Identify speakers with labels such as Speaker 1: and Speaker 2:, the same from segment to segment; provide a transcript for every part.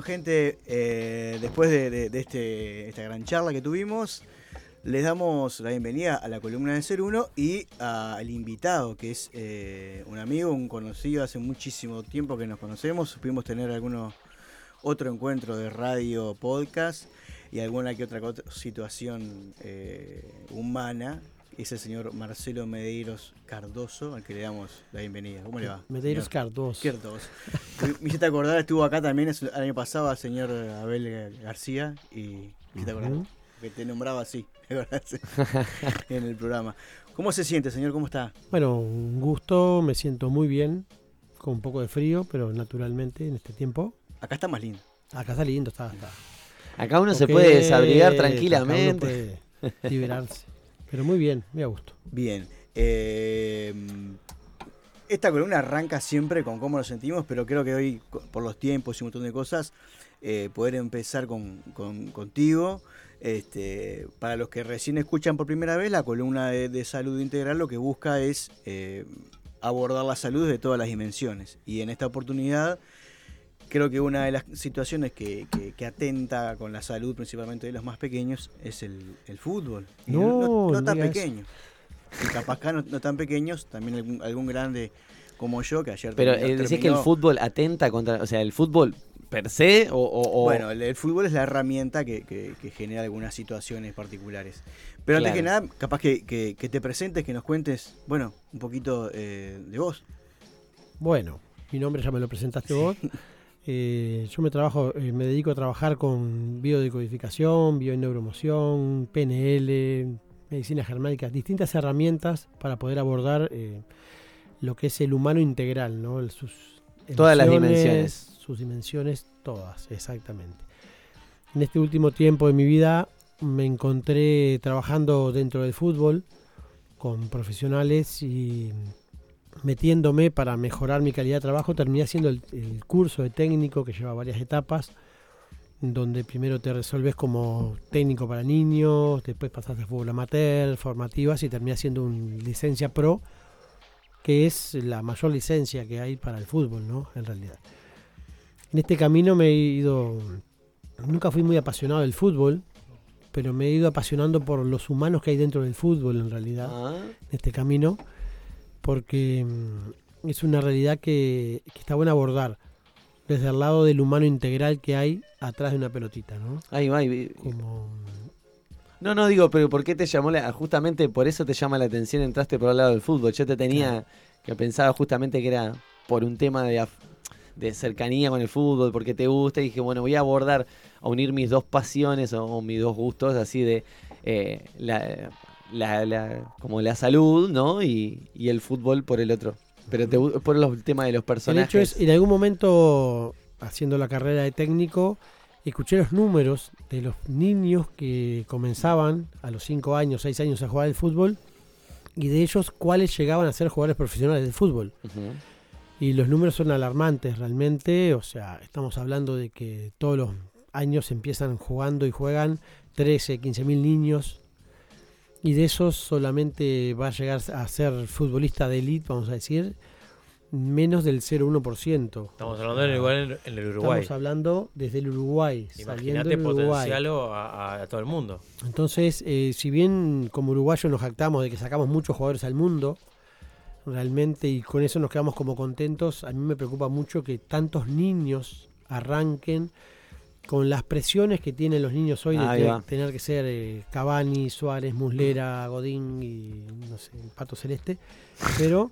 Speaker 1: Bueno, gente, eh, después de, este, esta gran charla que tuvimos, les damos la bienvenida a la columna de Ser Uno y al invitado, que es eh, un amigo, un conocido hace muchísimo tiempo que nos conocemos. Pudimos tener alguno otro encuentro de radio, podcast y alguna que otra situación eh, humana. Es el señor Marcelo Medeiros Cardoso, al que le damos la bienvenida. ¿Cómo le va?
Speaker 2: Medeiros
Speaker 1: señor?
Speaker 2: Cardoso.
Speaker 1: Cardoso. Me hiciste acordar, estuvo acá también el año pasado el señor Abel García y me hiciste acordar que te nombraba así en el programa. ¿Cómo se siente, señor? ¿Cómo está?
Speaker 2: Bueno, un gusto, me siento muy bien, con un poco de frío, pero naturalmente en este tiempo.
Speaker 1: Acá está más lindo.
Speaker 2: Acá está lindo, está. está.
Speaker 3: Acá uno se puede desabrigar
Speaker 2: acá uno
Speaker 3: tranquilamente.
Speaker 2: puede liberarse. Pero muy bien, a gusto.
Speaker 1: Bien. eh, esta columna arranca siempre con cómo nos sentimos, pero creo que hoy, por los tiempos y un montón de cosas, eh, poder empezar con, con- contigo. Este, para los que recién escuchan por primera vez, la columna de, de salud integral lo que busca es eh, abordar la salud de todas las dimensiones. Y en esta oportunidad, creo que una de las situaciones que, que- que atenta con la salud, principalmente de los más pequeños, es el, el fútbol.
Speaker 2: No,
Speaker 1: no,
Speaker 2: no
Speaker 1: tan pequeños. Y capaz acá no, no tan pequeños, también algún, algún grande como yo, que ayer
Speaker 3: Pero
Speaker 1: terminó-
Speaker 3: eh, decís que el
Speaker 1: terminó-
Speaker 3: fútbol atenta contra. O sea, el fútbol per se o. o- o-
Speaker 1: Bueno, el, el fútbol es la herramienta que, que- que genera algunas situaciones particulares. Pero antes que nada, capaz que, que- que te presentes, que nos cuentes, bueno, un poquito eh, de vos.
Speaker 2: Bueno, mi nombre ya me lo presentaste vos. Eh, yo me trabajo, eh, me dedico a trabajar con biodecodificación, bioneuromoción, PNL, medicina germánica, distintas herramientas para poder abordar eh, lo que es el humano integral, ¿no? El- sus
Speaker 3: Todas las dimensiones.
Speaker 2: Sus dimensiones, todas, exactamente. En este último tiempo de mi vida me encontré trabajando dentro del fútbol con profesionales y metiéndome para mejorar mi calidad de trabajo, terminé haciendo el, el curso de técnico que lleva varias etapas, donde primero te resolves como técnico para niños, después pasas a fútbol amateur, formativas y terminé haciendo una licencia pro, que es la mayor licencia que hay para el fútbol, ¿no? En realidad. En este camino me he ido, nunca fui muy apasionado del fútbol, pero me he ido apasionando por los humanos que hay dentro del fútbol en realidad
Speaker 3: Ah,
Speaker 2: en este camino, porque mm, es una realidad que, que está bueno abordar desde el lado del humano integral que hay atrás de una pelotita, ¿no?
Speaker 3: ahí va.
Speaker 2: Como,
Speaker 3: No, no digo, pero ¿por qué te llamó la. Justamente por eso te llama la atención, entraste por el lado del fútbol. Yo te tenía que pensaba justamente que era por un tema de, af- de cercanía con el fútbol, porque te gusta, y dije, bueno, voy a abordar, a unir mis dos pasiones o, o mis dos gustos, así de eh, la, la- la- como la salud, ¿no? Y, y el fútbol por el otro. Pero te, por los temas de los
Speaker 2: el
Speaker 3: personajes.
Speaker 2: hecho es, en algún momento, haciendo la carrera de técnico, escuché los números de los niños que comenzaban a los 5 años, 6 años a jugar al fútbol, y de ellos cuáles llegaban a ser jugadores profesionales de fútbol. Y los números son alarmantes realmente, o sea, estamos hablando de que todos los años empiezan jugando y juegan 13, 15 mil niños y de esos solamente va a llegar a ser futbolista de élite, vamos a decir, menos del 0,1%.
Speaker 4: Estamos hablando en el, en el Uruguay.
Speaker 2: Estamos hablando desde el Uruguay.
Speaker 4: Imagínate potenciarlo a, a, todo el mundo.
Speaker 2: Entonces, eh, si bien como uruguayos nos jactamos de que sacamos muchos jugadores al mundo, realmente, y con eso nos quedamos como contentos, a mí me preocupa mucho que tantos niños arranquen con las presiones que tienen los niños hoy de tener que ser eh, Cavani, Suárez, Muslera, Godín y no sé, Pato Celeste, pero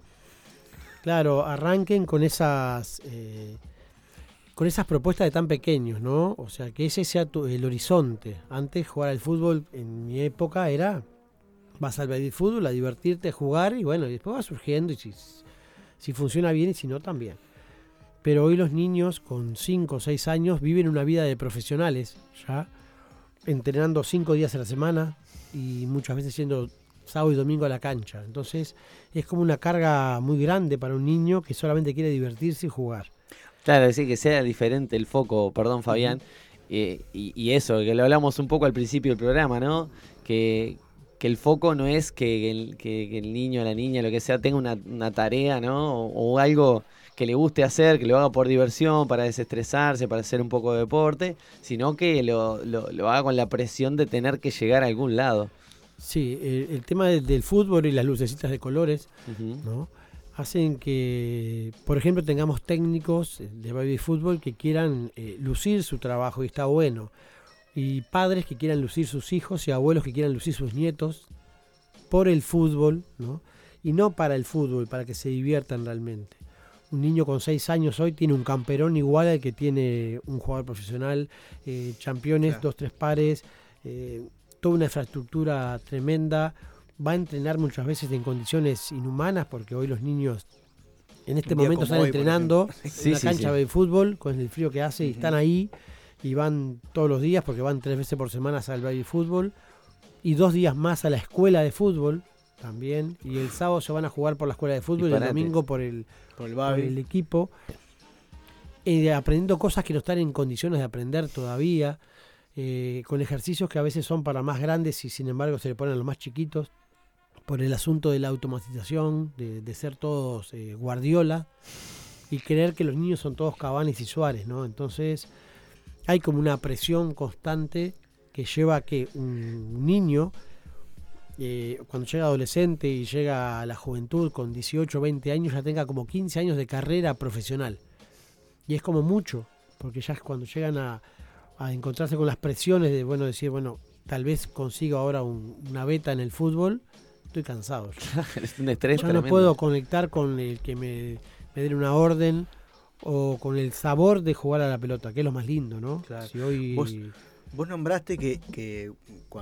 Speaker 2: claro, arranquen con esas eh, con esas propuestas de tan pequeños, ¿no? O sea, que ese sea el horizonte. Antes jugar al fútbol en mi época era vas al baby fútbol a divertirte, a jugar y bueno, y después va surgiendo y si, si funciona bien y si no también pero hoy los niños con 5 o 6 años viven una vida de profesionales, ya entrenando 5 días a la semana y muchas veces yendo sábado y domingo a la cancha. Entonces es como una carga muy grande para un niño que solamente quiere divertirse y jugar.
Speaker 3: Claro, decir que sea diferente el foco, perdón Fabián, eh, y, eso, que lo hablamos un poco al principio del programa, ¿no? Que, el foco no es que el, que, el niño o la niña, lo que sea, tenga una, tarea, ¿no? o algo que le guste hacer, que lo haga por diversión, para desestresarse, para hacer un poco de deporte, sino que lo, lo, haga con la presión de tener que llegar a algún lado.
Speaker 2: Sí, el, tema del, fútbol y las lucecitas de colores, ¿no? hacen que, por ejemplo, tengamos técnicos de baby fútbol que quieran eh, lucir su trabajo y está bueno. Y padres que quieran lucir sus hijos y abuelos que quieran lucir sus nietos por el fútbol, ¿no? Y no para el fútbol, para que se diviertan realmente un niño con 6 años hoy tiene un camperón igual al que tiene un jugador profesional, eh, campeones, dos, tres pares, eh, toda una infraestructura tremenda. Va a entrenar muchas veces en condiciones inhumanas porque hoy los niños en este momento están entrenando en la cancha de fútbol con el frío que hace y están ahí y van todos los días porque van tres veces por semana al baby fútbol y dos días más a la escuela de fútbol también. Y el sábado se van a jugar por la escuela de fútbol y el domingo por el, por el, equipo. Eh, aprendiendo cosas que no están en condiciones de aprender todavía. Eh, con ejercicios que a veces son para más grandes y sin embargo se le ponen a los más chiquitos. Por el asunto de la automatización, de, ser todos eh, Guardiola y creer que los niños son todos Cabanes y Suárez, ¿no? Entonces hay como una presión constante que lleva a que un niño eh, cuando llega adolescente y llega a la juventud con 18 o 20 años, ya tenga como 15 años de carrera profesional. Y es como mucho, porque ya es cuando llegan a, encontrarse con las presiones de, bueno, decir, bueno, tal vez consigo ahora una beta en el fútbol, estoy cansado.
Speaker 3: es un estrés
Speaker 2: ya no puedo conectar con el que me, me den una orden o con el sabor de jugar a la pelota, que es lo más lindo, ¿no?
Speaker 1: Si hoy... Vos nombraste que, que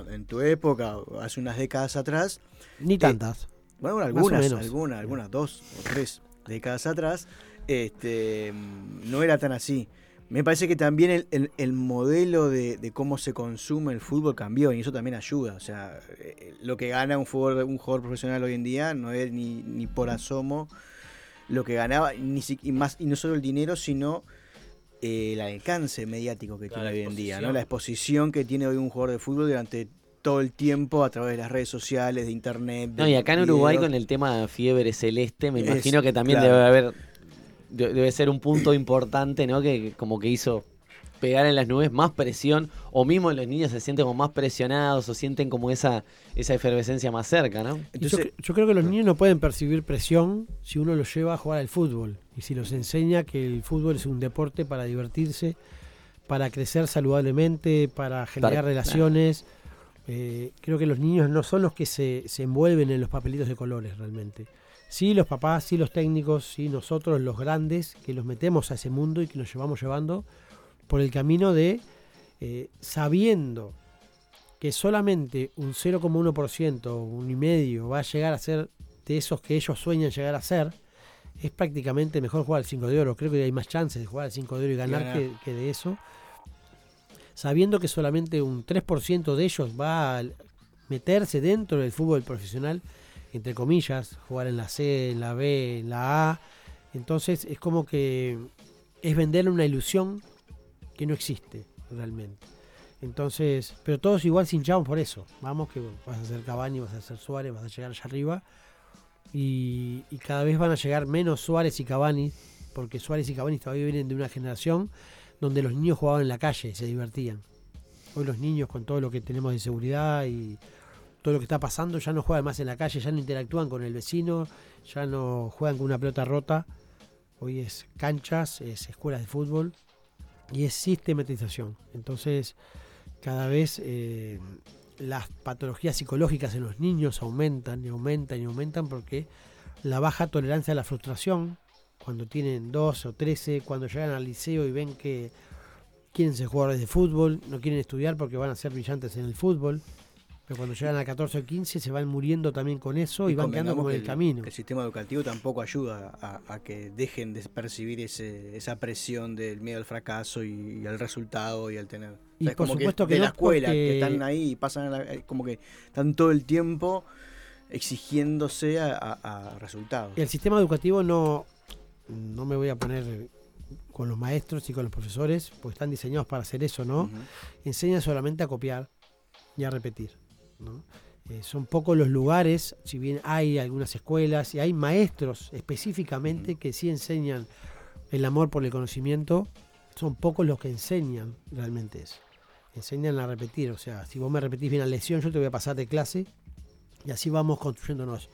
Speaker 1: en tu época, hace unas décadas atrás.
Speaker 2: Ni tantas.
Speaker 1: Bueno, algunas, algunas, algunas, dos o tres décadas atrás, este, no era tan así. Me parece que también el, modelo de, cómo se consume el fútbol cambió y eso también ayuda. O sea, eh, lo que gana un jugador, un jugador profesional hoy en día no es ni, ni por asomo lo que ganaba, ni, y, más, y no solo el dinero, sino el alcance mediático que tiene hoy en día, ¿no? La exposición que tiene hoy un jugador de fútbol durante todo el tiempo a través de las redes sociales, de internet.
Speaker 3: no, y acá en Uruguay con el tema de fiebre celeste, me imagino que también debe haber, debe ser un punto importante, ¿no? Que como que hizo pegar en las nubes más presión, o mismo los niños se sienten como más presionados o sienten como esa, esa efervescencia más cerca, ¿no?
Speaker 2: yo, creo que los niños no pueden percibir presión si uno los lleva a jugar al fútbol y si los enseña que el fútbol es un deporte para divertirse, para crecer saludablemente, para generar relaciones. Eh, creo que los niños no son los que se, se envuelven en los papelitos de colores realmente. Sí, los papás, sí, los técnicos, sí, nosotros, los grandes, que los metemos a ese mundo y que nos llevamos llevando por el camino de eh, sabiendo que solamente un 0,1%, un y medio va a llegar a ser de esos que ellos sueñan llegar a ser, es prácticamente mejor jugar al 5 de oro. Creo que hay más chances de jugar al 5 de oro y ganar, Que, de eso. Sabiendo que solamente un 3% de ellos va a meterse dentro del fútbol profesional, entre comillas, jugar en la C, en la B, en la A. Entonces es como que es venderle una ilusión que no existe realmente. Entonces, pero todos igual se hinchamos por eso. Vamos que vas a ser Cavani, vas a ser Suárez, vas a llegar allá arriba. Y, cada vez van a llegar menos Suárez y Cavani, porque Suárez y Cavani todavía vienen de una generación donde los niños jugaban en la calle se divertían. Hoy los niños con todo lo que tenemos de seguridad y todo lo que está pasando ya no juegan más en la calle, ya no interactúan con el vecino, ya no juegan con una pelota rota. Hoy es canchas, es escuelas de fútbol y es sistematización. Entonces, cada vez eh, las patologías psicológicas en los niños aumentan y aumentan y aumentan porque la baja tolerancia a la frustración, cuando tienen 12 o 13, cuando llegan al liceo y ven que quieren ser jugadores de fútbol, no quieren estudiar porque van a ser brillantes en el fútbol. Pero cuando llegan a 14 o 15 se van muriendo también con eso y, van quedando como en el, camino.
Speaker 1: El sistema educativo tampoco ayuda a, que dejen de percibir ese, esa presión del miedo al fracaso y, al resultado y al tener.
Speaker 2: Y por supuesto que,
Speaker 1: de la escuela, que están ahí y pasan eh, como que están todo el tiempo exigiéndose a, resultados.
Speaker 2: El sistema educativo no, no me voy a poner con los maestros y con los profesores, pues están diseñados para hacer eso, ¿no? Enseñan solamente a copiar y a repetir. Eh, son pocos los lugares, si bien hay algunas escuelas y hay maestros específicamente que sí enseñan el amor por el conocimiento, son pocos los que enseñan realmente eso. Enseñan a repetir, o sea, si vos me repetís bien la lección, yo te voy a pasar de clase y así vamos construyéndonos.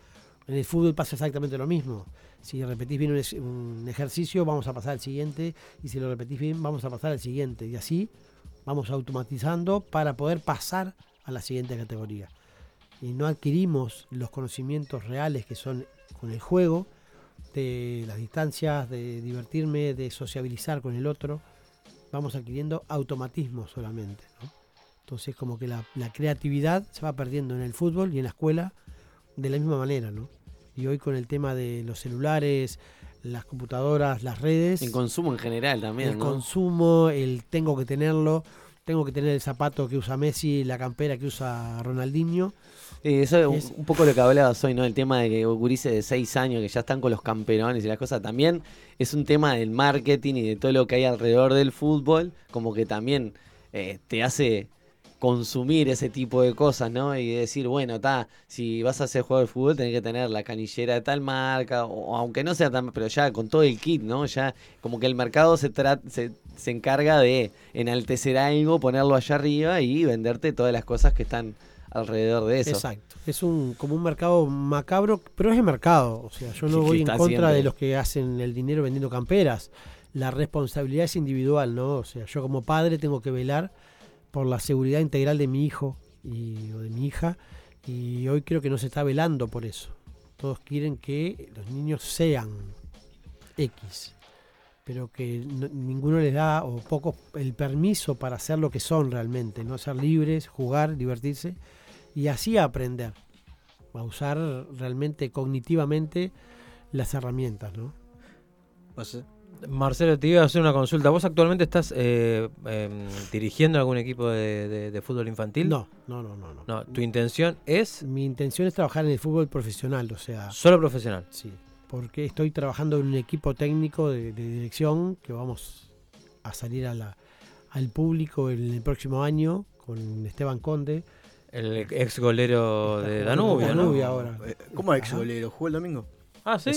Speaker 2: En el fútbol pasa exactamente lo mismo. Si repetís bien un, ejercicio, vamos a pasar al siguiente, y si lo repetís bien, vamos a pasar al siguiente. Y así vamos automatizando para poder pasar a la siguiente categoría. Y no adquirimos los conocimientos reales que son con el juego, de las distancias, de divertirme, de sociabilizar con el otro. Vamos adquiriendo automatismo solamente. Entonces como que la, creatividad se va perdiendo en el fútbol y en la escuela de la misma manera. ¿no? Y hoy con el tema de los celulares, las computadoras, las redes.
Speaker 3: El consumo en general también.
Speaker 2: El consumo, el tengo que tenerlo tengo que tener el zapato que usa Messi, la campera que usa Ronaldinho.
Speaker 3: eso es un poco lo que hablabas hoy, ¿no? El tema de que gurises de 6 años que ya están con los campeones y las cosas. También es un tema del marketing y de todo lo que hay alrededor del fútbol, como que también eh, te hace consumir ese tipo de cosas, ¿no? Y decir, bueno, está, si vas a ser jugador de fútbol tenés que tener la canillera de tal marca, o, aunque no sea tan, pero ya con todo el kit, ¿no? Ya como que el mercado se, se, se encarga de enaltecer algo, ponerlo allá arriba y venderte todas las cosas que están alrededor de eso.
Speaker 2: Exacto. Es un como un mercado macabro, pero es el mercado. O sea, yo no voy en contra de los que hacen el dinero vendiendo camperas. La responsabilidad es individual, ¿no? O sea, yo como padre tengo que velar por la seguridad integral de mi hijo y, o de mi hija y hoy creo que no se está velando por eso. Todos quieren que los niños sean X, pero que ninguno les da o poco el permiso para hacer lo que son realmente, no ser libres, jugar, divertirse y así aprender a usar realmente cognitivamente las herramientas, ¿no?
Speaker 4: Marcelo, te iba a hacer una consulta. ¿Vos actualmente estás eh, em, dirigiendo algún equipo de, fútbol infantil?
Speaker 2: No, no, no, no,
Speaker 4: no. ¿Tu intención es?
Speaker 2: Mi intención es trabajar en el fútbol profesional, o sea...
Speaker 4: ¿Solo profesional?
Speaker 2: Sí, porque estoy trabajando en un equipo técnico de, dirección que vamos a salir a la, al público en el próximo año con Esteban Conde.
Speaker 4: El ex golero de Danubio,
Speaker 2: Danubio ahora.
Speaker 1: Eh, ¿Cómo ex golero? ¿Jugó el domingo?
Speaker 4: Ah, sí.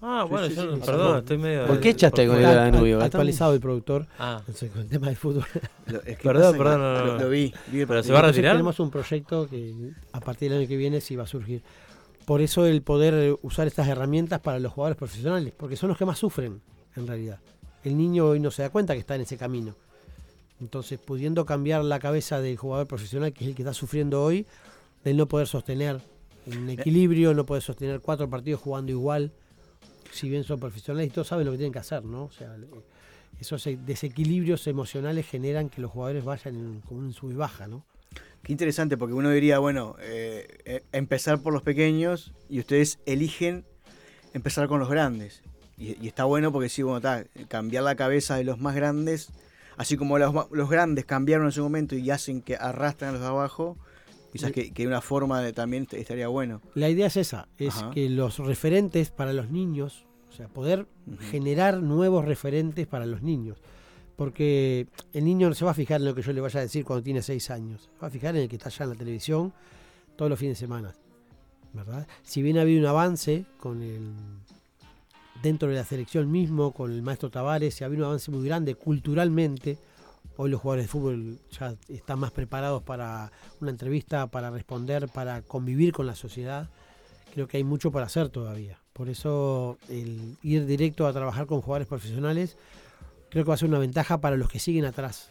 Speaker 4: Ah, bueno, yo, perdón, estoy medio.
Speaker 3: ¿Por qué echaste con el Danubio?
Speaker 2: Actualizado el productor.
Speaker 4: Ah.
Speaker 2: con el tema del fútbol.
Speaker 4: perdón, perdón. No, no,
Speaker 1: lo, vi,
Speaker 4: ¿Pero se va a retirar?
Speaker 2: Tenemos un proyecto que a partir del año que viene sí va a surgir. Por eso el poder usar estas herramientas para los jugadores profesionales, porque son los que más sufren, en realidad. El niño hoy no se da cuenta que está en ese camino. Entonces, pudiendo cambiar la cabeza del jugador profesional, que es el que está sufriendo hoy, de no poder sostener un equilibrio, no puede sostener cuatro partidos jugando igual, si bien son profesionales y todos saben lo que tienen que hacer, ¿no? O sea, esos desequilibrios emocionales generan que los jugadores vayan en, como un sub y baja, ¿no?
Speaker 1: Qué interesante, porque uno diría, bueno, eh, eh, empezar por los pequeños y ustedes eligen empezar con los grandes. Y, está bueno porque sí, bueno, está, cambiar la cabeza de los más grandes, así como los, los grandes cambiaron en su momento y hacen que arrastran a los de abajo, Quizás que, que, una forma de también estaría bueno.
Speaker 2: La idea es esa, es que los referentes para los niños, o sea, poder generar nuevos referentes para los niños. Porque el niño no se va a fijar en lo que yo le vaya a decir cuando tiene seis años. Se va a fijar en el que está allá en la televisión todos los fines de semana. ¿verdad? Si bien ha habido un avance con el dentro de la selección mismo, con el maestro Tavares, si ha habido un avance muy grande culturalmente. Hoy los jugadores de fútbol ya están más preparados para una entrevista, para responder, para convivir con la sociedad. Creo que hay mucho para hacer todavía. Por eso el ir directo a trabajar con jugadores profesionales creo que va a ser una ventaja para los que siguen atrás.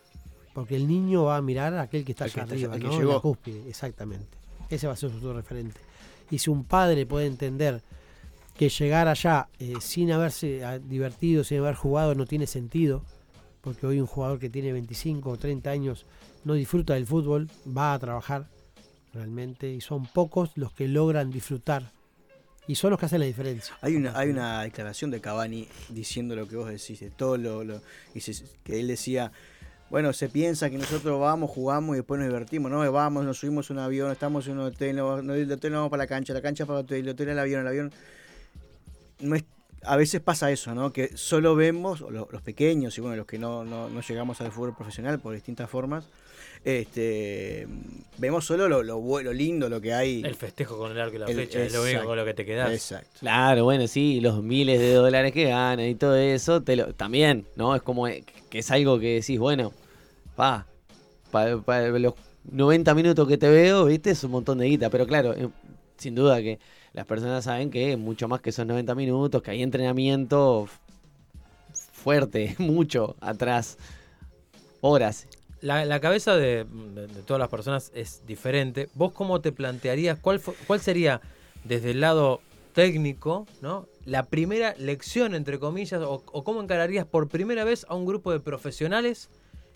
Speaker 2: Porque el niño va a mirar a aquel que está allá arriba, la cúspide, exactamente. Ese va a ser su referente. Y si un padre puede entender que llegar allá eh, sin haberse ah, divertido, sin haber jugado, no tiene sentido, porque hoy un jugador que tiene 25 o 30 años no disfruta del fútbol, va a trabajar realmente, y son pocos los que logran disfrutar, y son los que hacen la diferencia.
Speaker 1: Hay una, hay una declaración de Cavani diciendo lo que vos decís, de todo lo, y se- que él decía, bueno, se piensa que nosotros vamos, jugamos y después nos divertimos, ¿no? Vamos, nos subimos un avión, estamos en un hotel, no, no, hotel nos vamos para la cancha, la cancha para el hotel, el hotel al avión, el avión. No es, a veces pasa eso, ¿no? Que solo vemos, los pequeños y bueno, los que no, no, no llegamos al fútbol profesional por distintas formas, este vemos solo lo, lo, lo lindo, lo que hay.
Speaker 4: El festejo con el arco y la
Speaker 1: El-
Speaker 4: flecha es lo único con lo que te quedas.
Speaker 1: Exacto.
Speaker 3: Claro, bueno, sí, los miles de dólares que ganan y todo eso, te lo, también, ¿no? Es como eh, que es algo que decís, bueno, pa, para los 90 minutos que te veo, viste, es un montón de guita, pero claro, eh, sin duda que las personas saben que es mucho más que esos 90 minutos, que hay entrenamiento fuerte, mucho atrás, horas.
Speaker 4: La, la cabeza de, de- de todas las personas es diferente. ¿Vos cómo te plantearías, cuál, cuál sería desde el lado técnico, ¿no? la primera lección, entre comillas, o, o cómo encararías por primera vez a un grupo de profesionales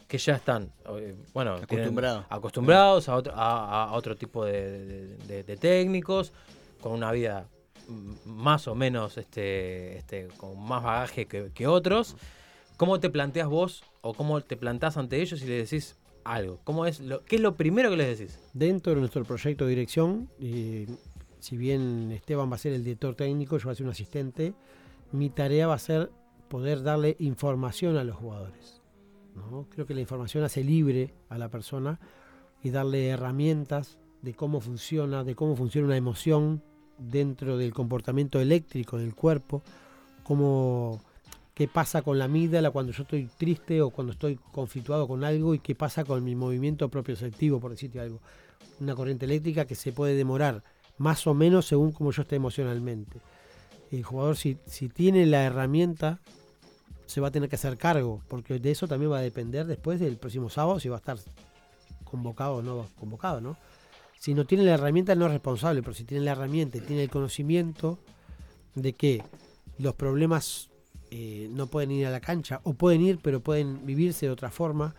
Speaker 4: que ya están, eh, bueno,
Speaker 1: Acostumbrados.
Speaker 4: acostumbrados a otro, a, a otro tipo de, de- de- de técnicos, con una vida más o menos este, este, con más bagaje que, otros. ¿Cómo te planteas vos o cómo te plantás ante ellos y les decís algo? ¿Cómo es ¿Qué es lo primero que les decís?
Speaker 2: Dentro de nuestro proyecto de dirección, eh, si bien Esteban va a ser el director técnico, yo voy a ser un asistente, mi tarea va a ser poder darle información a los jugadores. ¿no? Creo que la información hace libre a la persona y darle herramientas de cómo funciona, de cómo funciona una emoción dentro del comportamiento eléctrico del cuerpo, cómo qué pasa con la amígdala cuando yo estoy triste o cuando estoy conflictuado con algo y qué pasa con mi movimiento propioceptivo, por decirte algo. Una corriente eléctrica que se puede demorar más o menos según como yo esté emocionalmente. El jugador si, si tiene la herramienta se va a tener que hacer cargo, porque de eso también va a depender después del próximo sábado si va a estar convocado o no convocado, ¿no? Si no tiene la herramienta no es responsable, pero si tiene la herramienta y tiene el conocimiento de que los problemas eh, no pueden ir a la cancha o pueden ir pero pueden vivirse de otra forma,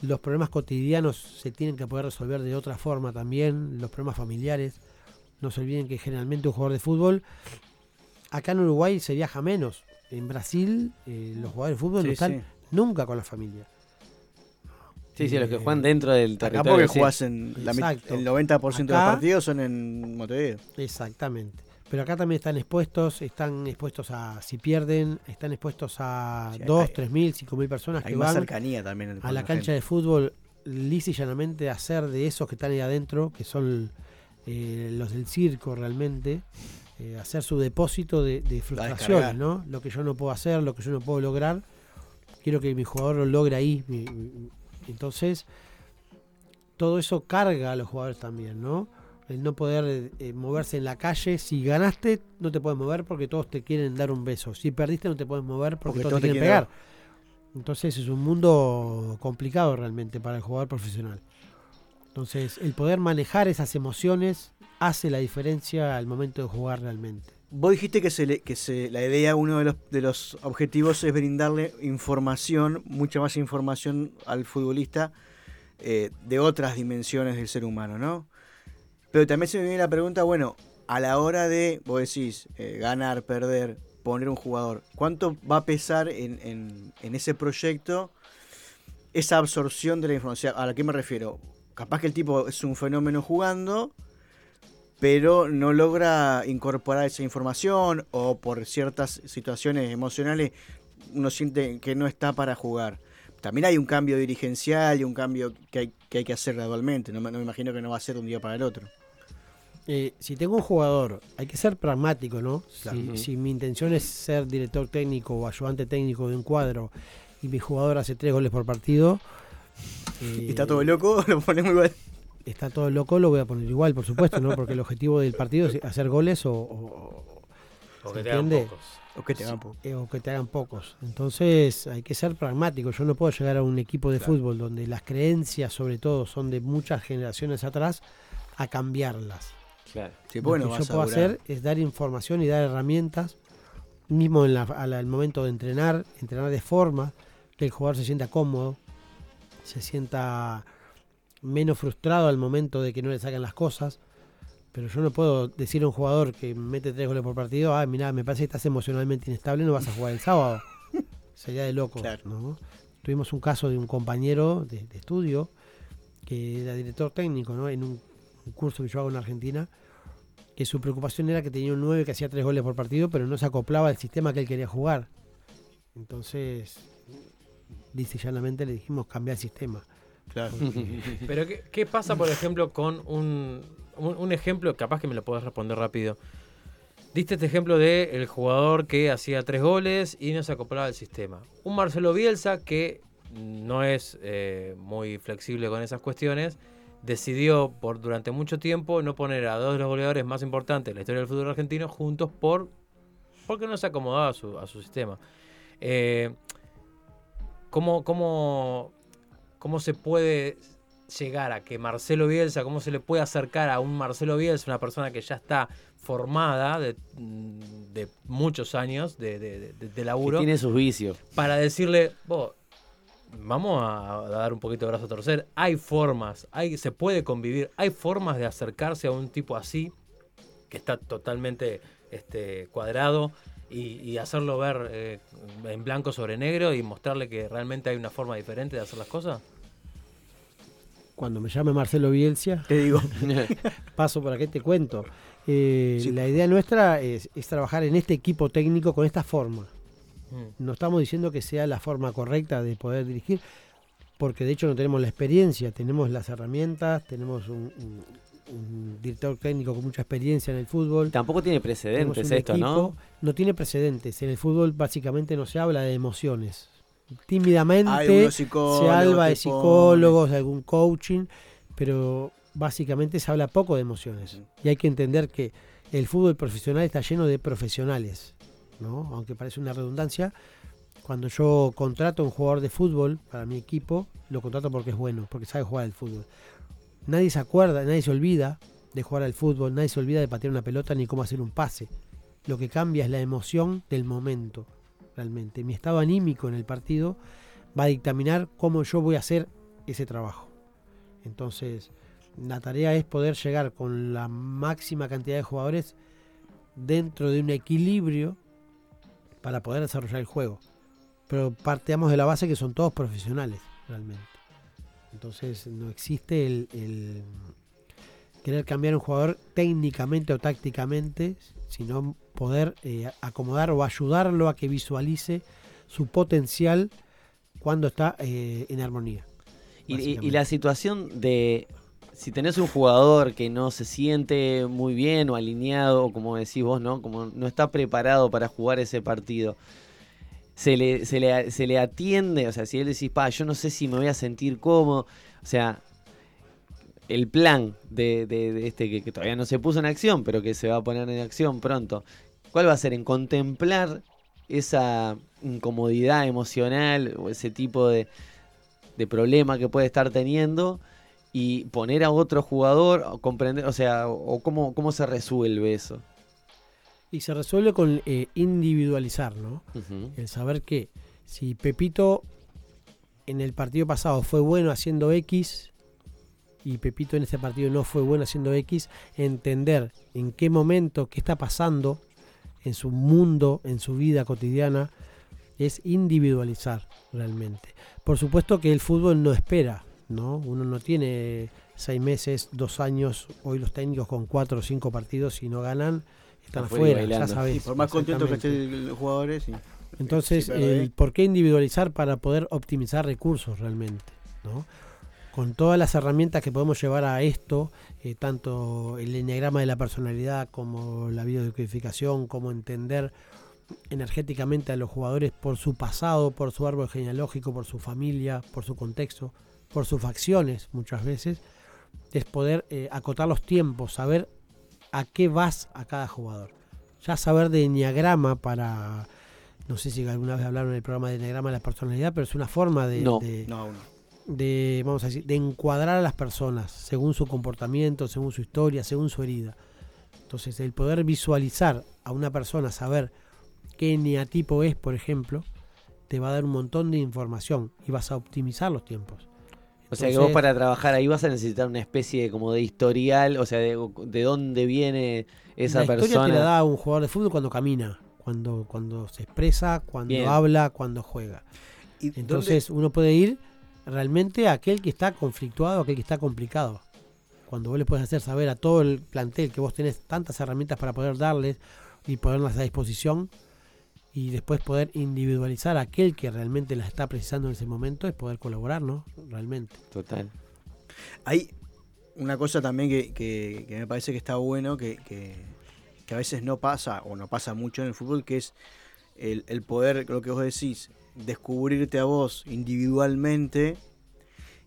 Speaker 2: los problemas cotidianos se tienen que poder resolver de otra forma también, los problemas familiares. No se olviden que generalmente un jugador de fútbol, acá en Uruguay se viaja menos. En Brasil los jugadores de fútbol no están
Speaker 1: sí.
Speaker 2: nunca con la familia.
Speaker 3: Sí, sí, los que
Speaker 2: Eh,
Speaker 3: juegan dentro del
Speaker 1: Acá
Speaker 3: territorio.
Speaker 1: porque
Speaker 3: sí.
Speaker 1: jugás en la el 90% de los
Speaker 2: Acá-
Speaker 1: partidos son en Montevideo.
Speaker 2: Exactamente. Pero acá también están expuestos, están expuestos a, si pierden, están expuestos a
Speaker 1: Sí,
Speaker 2: 2,
Speaker 1: hay-
Speaker 2: 3 mil, 5 mil personas
Speaker 1: Hay
Speaker 2: que
Speaker 1: más
Speaker 2: van
Speaker 1: cercanía también.
Speaker 2: a la cancha
Speaker 1: gente.
Speaker 2: de fútbol lisa y llanamente a hacer de esos que están ahí adentro, que son eh, los del circo realmente, eh, hacer su depósito de, de frustraciones. ¿no? Lo que yo no puedo hacer, lo que yo no puedo lograr, quiero que mi jugador lo logre ahí. mi- mi- entonces, todo eso carga a los jugadores también, ¿no? El no poder eh, moverse en la calle. Si ganaste, no te puedes mover porque todos te quieren dar un beso. Si perdiste, no te puedes mover porque, todos te quieren
Speaker 1: quieren
Speaker 2: pegar. Entonces es un mundo complicado realmente para el jugador profesional. Entonces el poder manejar esas emociones hace la diferencia al momento de jugar realmente.
Speaker 1: Vos dijiste que, se le- que se, la idea, uno de los, de los objetivos es brindarle información, mucha más información al futbolista eh, de otras dimensiones del ser humano, ¿no? Pero también se me viene la pregunta, bueno, a la hora de, vos decís, eh, ganar, perder, poner un jugador, ¿cuánto va a pesar en, en- en ese proyecto esa absorción de la información? ¿A la qué me refiero? Capaz que el tipo es un fenómeno jugando, pero no logra incorporar esa información o por ciertas situaciones emocionales uno siente que no está para jugar. también hay un cambio dirigencial y un cambio que hay que, hay que hacer gradualmente. No, me- no me imagino que no va a ser de un día para el otro.
Speaker 2: Eh, si tengo un jugador, hay que ser pragmático, ¿no?
Speaker 1: Claro.
Speaker 2: Si, mi intención es ser director técnico o ayudante técnico de un cuadro y mi jugador hace tres goles por partido. eh,
Speaker 1: está todo loco, lo ponemos igual.
Speaker 2: Está todo loco, lo voy a poner igual, por supuesto, ¿no? Porque el objetivo del partido es hacer goles o, o-
Speaker 4: O
Speaker 2: ¿Se
Speaker 4: que te hagan pocos.
Speaker 1: O que te hagan poco.
Speaker 2: eh, o que te hagan pocos. Entonces hay que ser pragmático. Yo no puedo llegar a un equipo de
Speaker 1: Claro.
Speaker 2: fútbol donde las creencias, sobre todo, son de muchas generaciones atrás, a cambiarlas.
Speaker 3: Claro.
Speaker 1: Sí,
Speaker 2: Lo
Speaker 1: bueno,
Speaker 2: que yo puedo hacer es dar información y dar herramientas, mismo en la- al momento de entrenar, entrenar de forma que el jugador se sienta cómodo, se sienta menos frustrado al momento de que no le sacan las cosas. Pero yo no puedo decir a un jugador que mete tres goles por partido, ah, mira, me parece que estás emocionalmente inestable, no vas a jugar el sábado. Sería de loco.
Speaker 1: Claro.
Speaker 2: ¿no? Tuvimos un caso de un compañero de, de estudio que era director técnico ¿no? en un, un curso que yo hago en Argentina, que su preocupación era que tenía un 9 que hacía tres goles por partido, pero no se acoplaba al sistema que él quería jugar. Entonces, dice llanamente, le dijimos cambiar el sistema.
Speaker 1: Claro.
Speaker 4: Pero ¿qué, qué pasa, por ejemplo, con un, un, ejemplo, capaz que me lo podés responder rápido? Diste este ejemplo de el jugador que hacía tres goles y no se acoplaba al sistema. Un Marcelo Bielsa que no es eh, muy flexible con esas cuestiones, decidió por durante mucho tiempo no poner a dos de los goleadores más importantes de la historia del fútbol argentino juntos por porque no se acomodaba a su, a su sistema. Eh, ¿cómo, cómo, ¿Cómo se puede llegar a que Marcelo Bielsa, cómo se le puede acercar a un Marcelo Bielsa, una persona que ya está formada de, mm, de muchos años de, de, de- de
Speaker 3: Que
Speaker 4: laburo,
Speaker 3: tiene sus vicios.
Speaker 4: para decirle, vos, vamos a, a dar un poquito de brazo a torcer, hay formas, hay, se puede convivir, hay formas de acercarse a un tipo así, que está totalmente este, cuadrado, y, y hacerlo ver eh, en blanco sobre negro y mostrarle que realmente hay una forma diferente de hacer las cosas?
Speaker 2: Cuando me llame Marcelo Bielsa,
Speaker 1: Te digo,
Speaker 2: paso para que te cuento. Eh,
Speaker 1: Sí.
Speaker 2: La idea nuestra es, es trabajar en este equipo técnico con esta forma.
Speaker 4: Mm.
Speaker 2: No estamos diciendo que sea la forma correcta de poder dirigir, porque de hecho no tenemos la experiencia, tenemos las herramientas, tenemos un, un- un director técnico con mucha experiencia en el fútbol.
Speaker 3: Tampoco tiene precedentes esto, ¿no?
Speaker 2: equipo, No tiene precedentes. En el fútbol básicamente no se habla de emociones. Tímidamente se habla de psicólogos, de algún coaching, pero básicamente se habla poco de emociones. Y hay que entender que el fútbol profesional está lleno de profesionales, ¿no? Aunque parece una redundancia, cuando yo contrato a un jugador de fútbol para mi equipo, lo contrato porque es bueno, porque sabe jugar al fútbol. Nadie se acuerda, nadie se olvida de jugar al fútbol, nadie se olvida de patear una pelota ni cómo hacer un pase. Lo que cambia es la emoción del momento, realmente. Mi estado anímico en el partido va a dictaminar cómo yo voy a hacer ese trabajo. Entonces, la tarea es poder llegar con la máxima cantidad de jugadores dentro de un equilibrio para poder desarrollar el juego. Pero parteamos de la base que son todos profesionales, realmente. Entonces, no existe el, el querer cambiar un jugador técnicamente o tácticamente, sino poder eh, acomodar o ayudarlo a que visualice su potencial cuando está eh, en armonía.
Speaker 3: Y, y- la situación de si tenés un jugador que no se siente muy bien o alineado, o como decís vos, ¿no? Como no está preparado para jugar ese partido. Se le, se le, se le atiende, o sea, si él decís, pa, yo no sé si me voy a sentir cómodo, o sea, el plan de, de- de este que, todavía no se puso en acción, pero que se va a poner en acción pronto, ¿cuál va a ser? En contemplar esa incomodidad emocional o ese tipo de, de problema que puede estar teniendo y poner a otro jugador, o comprender, o sea, o cómo, cómo se resuelve eso.
Speaker 2: Y se resuelve con eh, individualizar, ¿no? El saber que si Pepito en el partido pasado fue bueno haciendo X y Pepito en este partido no fue bueno haciendo X, entender en qué momento, qué está pasando en su mundo, en su vida cotidiana, es individualizar realmente. Por supuesto que el fútbol no espera, ¿no? Uno no tiene seis meses, dos años, hoy los técnicos con cuatro o cinco partidos si no ganan, están
Speaker 3: Afuera
Speaker 2: ya sabes.
Speaker 1: Y por más contento que estén los jugadores, sí.
Speaker 2: Entonces,
Speaker 1: Sí, pero,
Speaker 2: el
Speaker 1: eh.
Speaker 2: por qué individualizar para poder optimizar recursos realmente, ¿no? Con todas las herramientas que podemos llevar a esto, eh, tanto el enneagrama de la personalidad como la biodecodificación, como entender energéticamente a los jugadores por su pasado, por su árbol genealógico, por su familia, por su contexto, por sus facciones muchas veces, es poder eh, acotar los tiempos, saber a qué vas a cada jugador. Ya saber de enneagrama para, no sé si alguna vez hablaron en el programa de enneagrama de la personalidad, pero es una forma de,
Speaker 3: No.
Speaker 2: de-
Speaker 1: No, uno.
Speaker 2: de, vamos a decir, de encuadrar a las personas según su comportamiento, según su historia, según su herida. Entonces, el poder visualizar a una persona, saber qué eneatipo es, por ejemplo, te va a dar un montón de información y vas a optimizar los tiempos.
Speaker 3: O sea que vos para trabajar ahí vas a necesitar una especie de, como de historial, o sea, de, de dónde viene esa
Speaker 2: la historia
Speaker 3: persona.
Speaker 2: te la da un jugador de fútbol cuando camina, cuando, cuando se expresa, cuando
Speaker 3: Bien.
Speaker 2: habla, cuando juega.
Speaker 1: ¿Y dónde-
Speaker 2: Entonces uno puede ir realmente a aquel que está conflictuado, a aquel que está complicado. Cuando vos le puedes hacer saber a todo el plantel que vos tenés tantas herramientas para poder darles y ponerlas a disposición y después poder individualizar a aquel que realmente las está precisando en ese momento es poder colaborar, ¿no? Realmente.
Speaker 3: Total.
Speaker 1: Hay una cosa también que, que- que me parece que está bueno, que, que- que a veces no pasa, o no pasa mucho en el fútbol, que es el, el poder, lo que vos decís, descubrirte a vos individualmente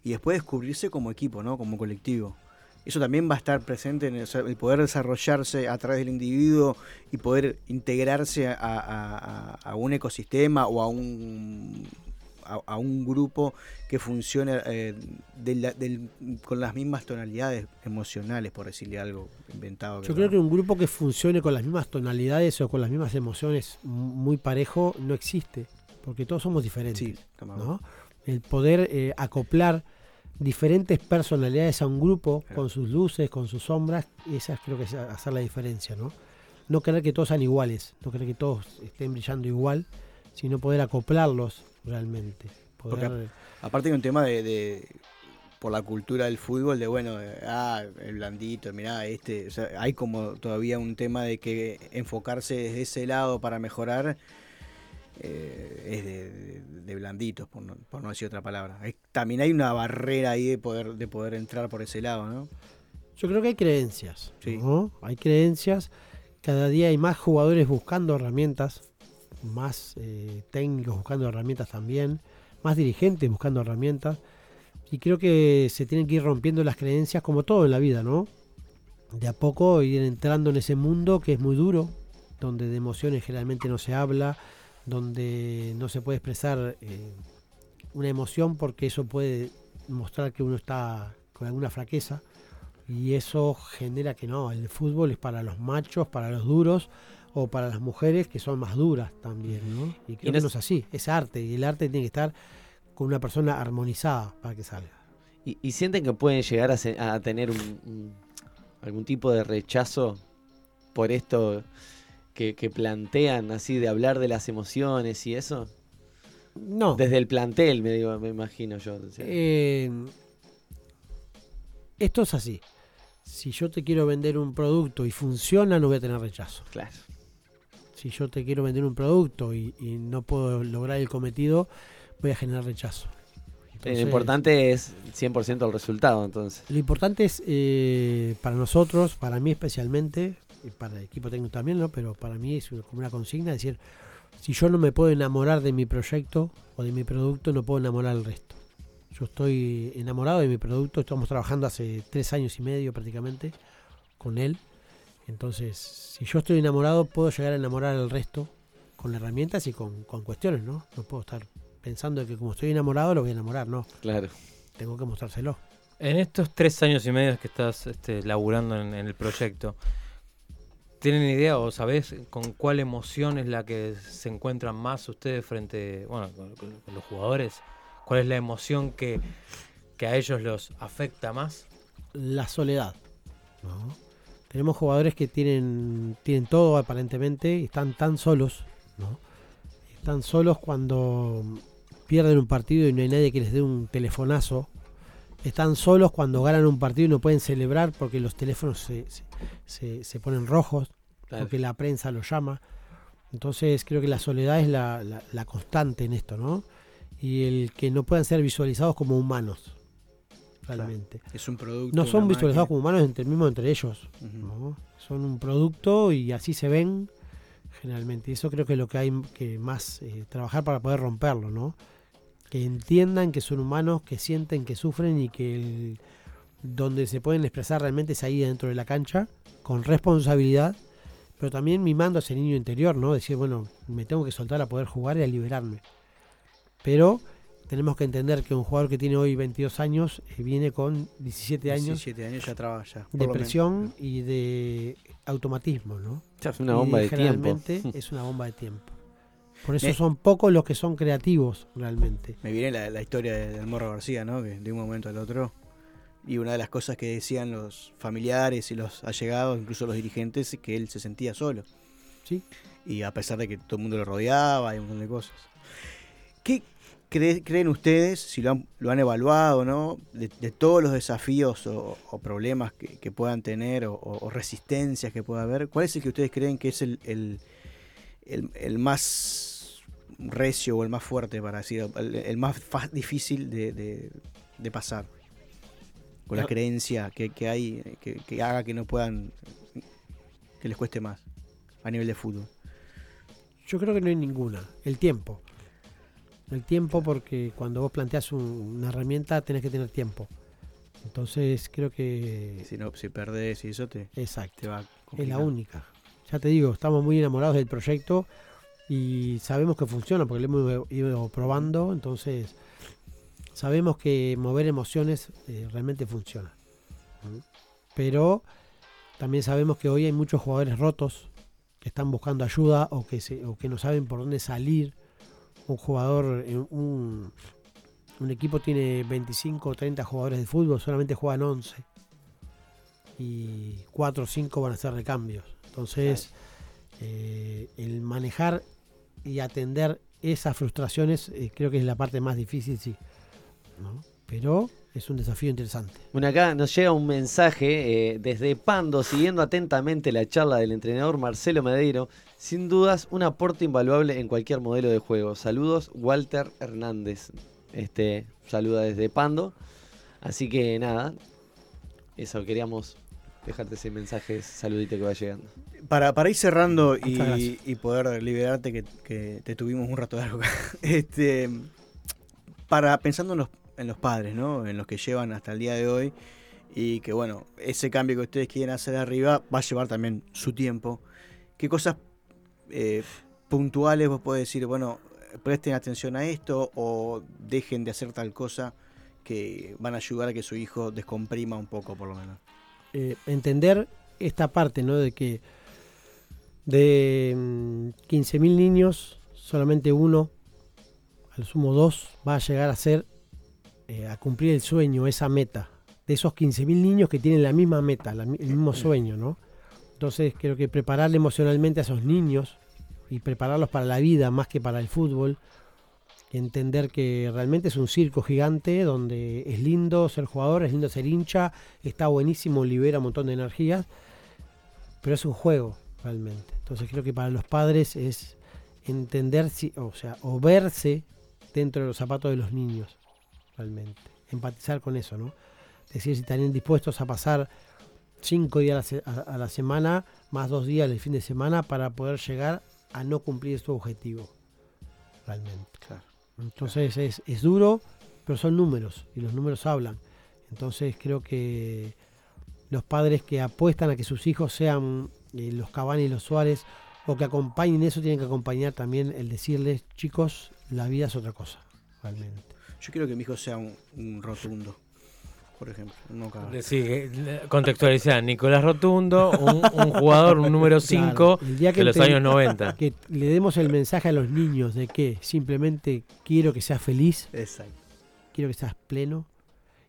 Speaker 1: y después descubrirse como equipo, ¿no? Como colectivo. Eso también va a estar presente en el, poder desarrollarse a través del individuo y poder integrarse a, a- a- a un ecosistema o a un, a, a un grupo que funcione eh, de la- del- con las mismas tonalidades emocionales, por decirle algo inventado.
Speaker 2: Yo creo que un grupo que funcione con las mismas tonalidades o con las mismas emociones muy parejo no existe, porque todos somos diferentes.
Speaker 1: Sí,
Speaker 2: ¿no? El poder eh, acoplar diferentes personalidades a un grupo con sus luces, con sus sombras, esa creo que es hacer la diferencia, ¿no? No querer que todos sean iguales, no querer que todos estén brillando igual, sino poder acoplarlos realmente. Poder,
Speaker 1: Aparte hay un tema de, de- por la cultura del fútbol, de bueno, ah, el blandito, mirá, este, o sea, hay como todavía un tema de que enfocarse desde ese lado para mejorar eh, es de, de- de blanditos, por no, por no decir otra palabra. También hay una barrera ahí de poder, de poder entrar por ese lado, ¿no?
Speaker 2: Yo creo que hay creencias,
Speaker 1: Sí.
Speaker 2: ¿no? Hay creencias, cada día hay más jugadores buscando herramientas, más eh, técnicos buscando herramientas también, más dirigentes buscando herramientas, y creo que se tienen que ir rompiendo las creencias como todo en la vida, ¿no? De a poco ir entrando en ese mundo que es muy duro, donde de emociones generalmente no se habla, donde no se puede expresar eh, una emoción porque eso puede mostrar que uno está con alguna fraqueza y eso genera que no, el fútbol es para los machos, para los duros o para las mujeres que son más duras también, ¿no? Y creo que no es así, es arte y el arte tiene que estar con una persona armonizada para que salga.
Speaker 3: ¿Y, y sienten que pueden llegar a, se- a tener un, un- algún tipo de rechazo por esto que, que plantean, así, de hablar de las emociones y eso?
Speaker 2: No,
Speaker 3: Desde el plantel, me, digo, me imagino yo.
Speaker 2: eh, esto es así. Si yo te quiero vender un producto y funciona, no voy a tener rechazo.
Speaker 3: claro.
Speaker 2: Si yo te quiero vender un producto y, y no puedo lograr el cometido, voy a generar rechazo.
Speaker 3: Eh,
Speaker 2: Entonces,
Speaker 3: Lo importante es 100% el resultado, entonces.
Speaker 2: Lo importante es eh, para nosotros, para mí especialmente, para el equipo técnico también, ¿no? pero para mí es una- como una consigna, decir, si yo no me puedo enamorar de mi proyecto o de mi producto, no puedo enamorar al resto. Yo estoy enamorado de mi producto, estamos trabajando hace tres años y medio prácticamente con él. Entonces, si yo estoy enamorado, puedo llegar a enamorar al resto con herramientas y con, con cuestiones, ¿no? No puedo estar pensando que como estoy enamorado lo voy a enamorar, no.
Speaker 3: Claro.
Speaker 2: Tengo que mostrárselo.
Speaker 4: En estos tres años y medio que estás este, laburando en, en el proyecto, ¿tienen idea o sabés con cuál emoción es la que se encuentran más ustedes frente, bueno, con, los jugadores? ¿Cuál es la emoción que, que a ellos los afecta más?
Speaker 2: la soledad. ¿no? Tenemos jugadores que tienen, tienen todo aparentemente y están tan solos. ¿no? Están solos cuando pierden un partido y no hay nadie que les dé un telefonazo. Están solos cuando ganan un partido y no pueden celebrar porque los teléfonos se, se- se- se ponen rojos,
Speaker 3: claro.
Speaker 2: porque la prensa los llama. Entonces creo que la soledad es la, la- la constante en esto, ¿no? Y el que no puedan ser visualizados como humanos, realmente.
Speaker 1: Es un producto.
Speaker 2: No son visualizados como humanos entre, mismo entre ellos. ¿no? Son un producto y así se ven generalmente. Y eso creo que es lo que hay que más eh, trabajar para poder romperlo, ¿no? Que entiendan que son humanos, que sienten, que sufren y que el- donde se pueden expresar realmente es ahí dentro de la cancha, con responsabilidad, pero también mimando a ese niño interior, ¿no? Decir, bueno, me tengo que soltar a poder jugar y a liberarme. Pero tenemos que entender que un jugador que tiene hoy 22 años eh, viene con 17 años
Speaker 1: 17 años ya trabaja.
Speaker 2: de presión y de automatismo, ¿no?
Speaker 3: Ya es una bomba
Speaker 2: Y
Speaker 3: de tiempo.
Speaker 2: generalmente es una bomba de tiempo. Por eso
Speaker 1: Me-
Speaker 2: son pocos los que son creativos realmente.
Speaker 1: Me viene la, la historia de- del Morro García, ¿no? Que de un momento al otro. Y una de las cosas que decían los familiares y los allegados, incluso los dirigentes, es que él se sentía solo.
Speaker 2: Sí.
Speaker 1: Y a pesar de que todo el mundo lo rodeaba y un montón de cosas. ¿Qué cree- creen ustedes, si lo han, lo han evaluado, ¿no? De, de todos los desafíos o, o problemas que, que puedan tener o, o- o resistencias que pueda haber, ¿cuál es el que ustedes creen que es el, el- el- el más recio o el más fuerte, para decir, el, el más difícil de, de- de pasar? Con la creencia que, que hay, que, que haga que no puedan, que les cueste más a nivel de fútbol.
Speaker 2: Yo creo que no hay ninguna. El tiempo. El tiempo porque cuando vos planteas un- una herramienta tenés que tener tiempo. Entonces creo que...
Speaker 1: Si no, si perdés y eso te,
Speaker 2: Exacto.
Speaker 1: te va a
Speaker 2: Es la única. Ya te digo, estamos muy enamorados del proyecto y sabemos que funciona porque lo hemos ido probando, entonces sabemos que mover emociones eh, realmente funciona. Pero también sabemos que hoy hay muchos jugadores rotos que están buscando ayuda o que, se, o que no saben por dónde salir. Un jugador, eh, un, un equipo tiene 25 o 30 jugadores de fútbol, solamente juegan 11 y 4 o 5 van a ser recambios. Entonces, eh, el manejar y atender esas frustraciones eh, creo que es la parte más difícil, sí. ¿no? Pero es un desafío interesante.
Speaker 3: Bueno, acá nos llega un mensaje eh, desde Pando, siguiendo atentamente la charla del entrenador Marcelo Medeiro. Sin dudas, un aporte invaluable en cualquier modelo de juego. Saludos, Walter Hernández. Este saluda desde Pando. Así que nada, eso queríamos dejarte ese mensaje, ese saludito que va llegando.
Speaker 1: Para, para ir cerrando y, poder liberarte, que, que te tuvimos un rato largo acá, este, para pensando en los, en los padres, ¿no? En los que llevan hasta el día de hoy y que, bueno, ese cambio que ustedes quieren hacer arriba va a llevar también su tiempo. ¿Qué cosas eh, puntuales vos podés decir, bueno, presten atención a esto o dejen de hacer tal cosa que van a ayudar a que su hijo descomprima un poco, por lo menos?
Speaker 2: Eh, entender esta parte, ¿no? De que de mm, 15.000 niños, solamente uno, al sumo dos, va a llegar a ser, eh, a cumplir el sueño, esa meta. De esos 15.000 niños que tienen la misma meta, la el mismo sueño, ¿no? Entonces creo que prepararle emocionalmente a esos niños y prepararlos para la vida más que para el fútbol, entender que realmente es un circo gigante donde es lindo ser jugador, es lindo ser hincha, está buenísimo, libera un montón de energías, pero es un juego realmente. Entonces creo que para los padres es entender, si, o sea, o verse dentro de los zapatos de los niños, realmente. Empatizar con eso, ¿no? Es decir, si estarían dispuestos a pasar cinco días a la, a la semana, más dos días el fin de semana, para poder llegar a no cumplir su objetivo, realmente.
Speaker 1: Claro.
Speaker 2: Entonces es, es duro, pero son números y los números hablan. Entonces creo que los padres que apuestan a que sus hijos sean eh, los Cavani y los Suárez o que acompañen eso tienen que acompañar también el decirles, chicos, la vida es otra cosa, realmente.
Speaker 1: Yo quiero que mi hijo sea un, un rotundo, por ejemplo.
Speaker 4: Sí, eh, contextualizar. Nicolás Rotundo, un, un jugador, un número 5
Speaker 2: Claro, el día que
Speaker 4: de los años 90.
Speaker 2: Que le demos el mensaje a los niños de que simplemente quiero que seas feliz,
Speaker 1: Exacto.
Speaker 2: quiero que seas pleno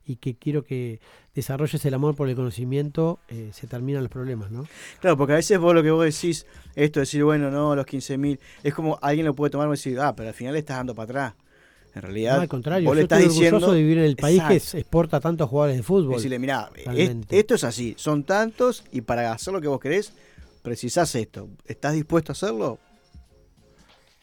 Speaker 2: y que quiero que desarrolles el amor por el conocimiento, eh, se terminan los problemas, ¿no?
Speaker 1: Claro, porque a veces vos lo que vos decís, esto de decir, bueno, no, los 15.000, es como alguien lo puede tomar y decir, ah, pero al final le estás dando para atrás. En realidad,
Speaker 2: No, al contrario,
Speaker 1: vos
Speaker 2: yo
Speaker 1: le estás
Speaker 2: estoy orgulloso
Speaker 1: diciendo,
Speaker 2: de vivir en el país que exporta tantos jugadores de fútbol.
Speaker 1: decirle,
Speaker 2: Realmente.
Speaker 1: esto es así, son tantos y para hacer lo que vos querés, precisás esto. ¿Estás dispuesto a hacerlo?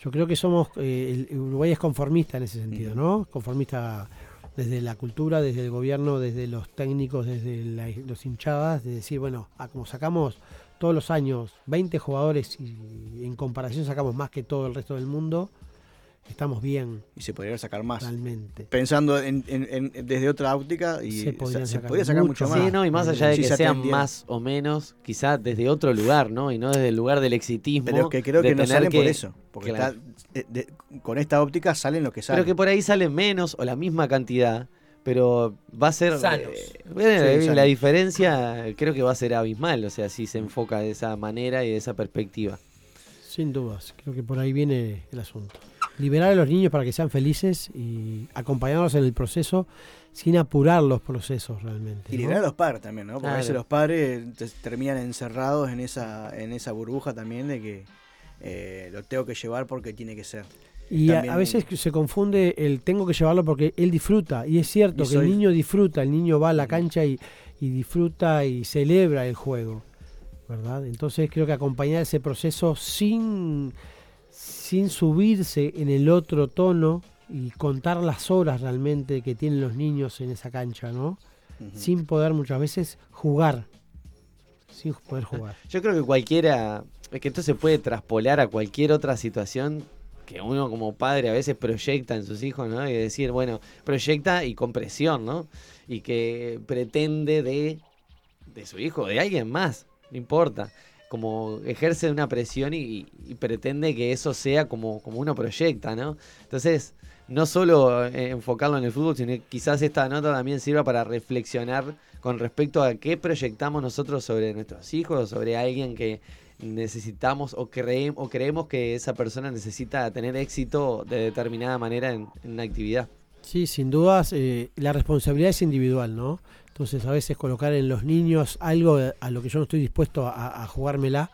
Speaker 2: Yo creo que somos, eh, el Uruguay es conformista en ese sentido, ¿no? Conformista desde la cultura, desde el gobierno, desde los técnicos, desde la- los hinchadas, de decir, bueno, ah, como sacamos todos los años 20 jugadores y en comparación sacamos más que todo el resto del mundo, estamos bien
Speaker 1: Y se podría sacar más.
Speaker 2: realmente.
Speaker 1: Pensando en, en- en- desde otra óptica, y
Speaker 2: Se podrían
Speaker 1: se
Speaker 2: sacar
Speaker 1: podría sacar
Speaker 2: mucho
Speaker 1: mucho
Speaker 2: más.
Speaker 3: Sí, no, y más allá de que
Speaker 1: se
Speaker 3: sean más o menos, quizás desde otro lugar, ¿no? Y no desde el lugar del exitismo.
Speaker 1: Pero que creo que no salen por eso. Porque
Speaker 3: Claro.
Speaker 1: está- de- con esta óptica salen lo que salen.
Speaker 3: Pero que por ahí salen menos o la misma cantidad, pero va a ser...
Speaker 4: Sanos.
Speaker 3: eh, bueno,
Speaker 1: Sí,
Speaker 3: la- la
Speaker 1: sanos.
Speaker 3: diferencia creo que va a ser abismal, o sea, si se enfoca de esa manera y de esa perspectiva.
Speaker 2: Sin dudas, creo que por ahí viene el asunto. Liberar a los niños para que sean felices y acompañarlos en el proceso sin apurar los procesos realmente.
Speaker 1: Y
Speaker 2: ¿no?
Speaker 1: liberar a los padres también, ¿no? Porque a veces los padres te- terminan encerrados en esa, en esa burbuja también de que eh, lo tengo que llevar porque tiene que ser.
Speaker 2: Y a, veces se confunde el tengo que llevarlo porque él disfruta. Y es cierto
Speaker 1: Y
Speaker 2: que
Speaker 1: soy-
Speaker 2: el niño disfruta, el niño va a la cancha y, y disfruta y celebra el juego. ¿Verdad? Entonces creo que acompañar ese proceso sin, sin subirse en el otro tono y contar las horas realmente que tienen los niños en esa cancha, ¿no? Sin poder muchas veces jugar. Sin poder jugar.
Speaker 3: Yo creo que cualquiera, es que esto se puede traspolar a cualquier otra situación que uno como padre a veces proyecta en sus hijos, ¿no? Y decir, bueno, proyecta y con presión, ¿no? Y que pretende de, de su hijo, de alguien más, no importa. Como ejerce una presión y, pretende que eso sea como, como uno proyecta, ¿no? Entonces, no solo eh, enfocarlo en el fútbol, sino que quizás esta nota también sirva para reflexionar con respecto a qué proyectamos nosotros sobre nuestros hijos, sobre alguien que necesitamos o, creem- o creemos que esa persona necesita tener éxito de determinada manera en, en una actividad.
Speaker 2: Sí, sin dudas, eh, la responsabilidad es individual, ¿no? Entonces a veces colocar en los niños algo a lo que yo no estoy dispuesto a, a jugármela,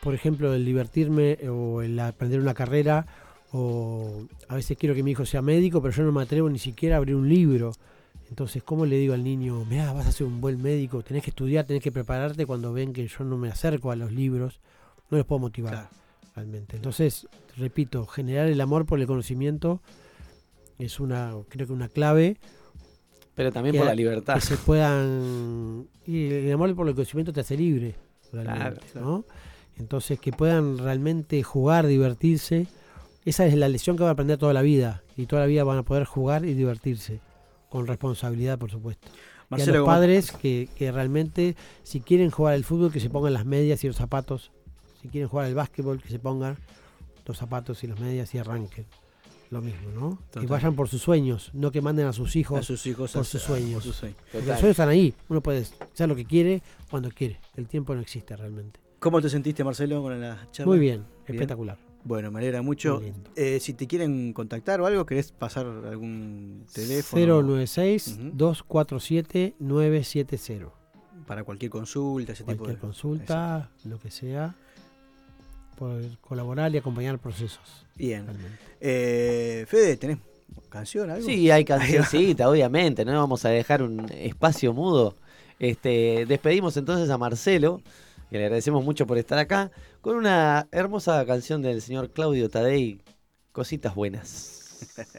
Speaker 2: por ejemplo, el divertirme o el aprender una carrera, o a veces quiero que mi hijo sea médico, pero yo no me atrevo ni siquiera a abrir un libro. Entonces, ¿cómo le digo al niño, mira, vas a ser un buen médico, tenés que estudiar, tenés que prepararte cuando ven que yo no me acerco a los libros? No los puedo motivar
Speaker 1: Claro.
Speaker 2: realmente. Entonces, repito, generar el amor por el conocimiento es una, creo que una clave
Speaker 3: Pero también
Speaker 2: Que-
Speaker 3: por la libertad.
Speaker 2: que se puedan y el amor por el conocimiento te hace libre realmente,
Speaker 3: Claro,
Speaker 2: ¿no? Entonces que puedan realmente jugar, divertirse, esa es la lección que van a aprender toda la vida y toda la vida van a poder jugar y divertirse con responsabilidad, por supuesto. y a
Speaker 1: Marcelo,
Speaker 2: los
Speaker 1: ¿cómo-
Speaker 2: padres que, que realmente si quieren jugar al fútbol que se pongan las medias y los zapatos, si quieren jugar al básquetbol que se pongan los zapatos y las medias y arranquen. Lo mismo, ¿no? Que vayan por sus sueños, no que manden a sus hijos
Speaker 1: a sus hijos
Speaker 2: por
Speaker 1: a-
Speaker 2: sus sueños.
Speaker 1: por sus sueños.
Speaker 2: porque
Speaker 3: Total.
Speaker 2: los sueños están ahí. Uno puede hacer lo que quiere cuando quiere. El tiempo no existe realmente.
Speaker 1: ¿Cómo te sentiste, Marcelo, con la charla?
Speaker 2: Muy bien, espectacular.
Speaker 1: Bueno, me alegra mucho. Eh, si te quieren contactar o algo, ¿querés pasar algún teléfono?
Speaker 2: 096-247-970.
Speaker 1: Para cualquier consulta, ese tipo
Speaker 2: Cualquier
Speaker 1: de
Speaker 2: consulta, lo que sea. Poder colaborar y acompañar procesos.
Speaker 1: Bien. Eh, Fede, ¿tenés canción, algo?
Speaker 3: Sí, hay cancioncita, obviamente, no vamos a dejar un espacio mudo. Este, despedimos entonces a Marcelo, que le agradecemos mucho por estar acá, con una hermosa canción del señor Claudio Tadei, Cositas Buenas.